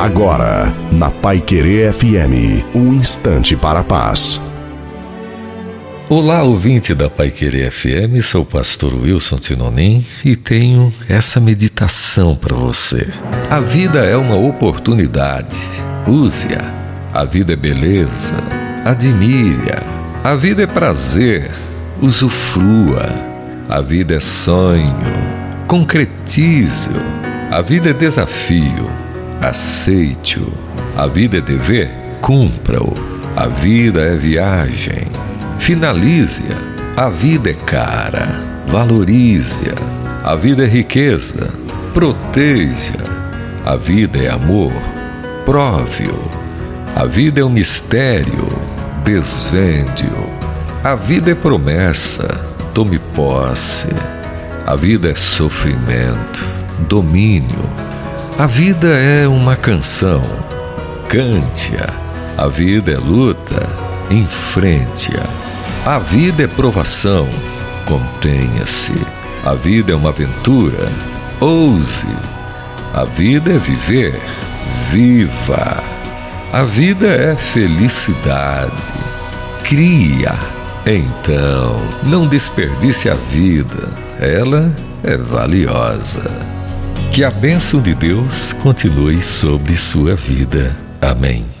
Agora, na Pai Querer FM, um instante para a paz. Olá, ouvinte da Pai Querer FM, sou o pastor Wilson Tinonim e tenho essa meditação para você. A vida é uma oportunidade, use-a. A vida é beleza, admire-a. A vida é prazer, usufrua. A vida é sonho, concretize-o. A vida é desafio, aceite-o. A vida é dever, cumpra-o. A vida é viagem Finalize-a. A vida é cara. Valorize-a. A vida é riqueza. Proteja. A vida é amor. Prove-o. A vida é um mistério. Desvende-o. A vida é promessa. Tome posse. A vida é sofrimento. Domínio. A vida é uma canção. Cante-a. A vida é luta. Enfrente-a. A vida é provação, contenha-se. A vida é uma aventura, ouse. A vida é viver, viva. A vida é felicidade, cria. Então, não desperdice a vida, ela é valiosa. Que a bênção de Deus continue sobre sua vida. Amém.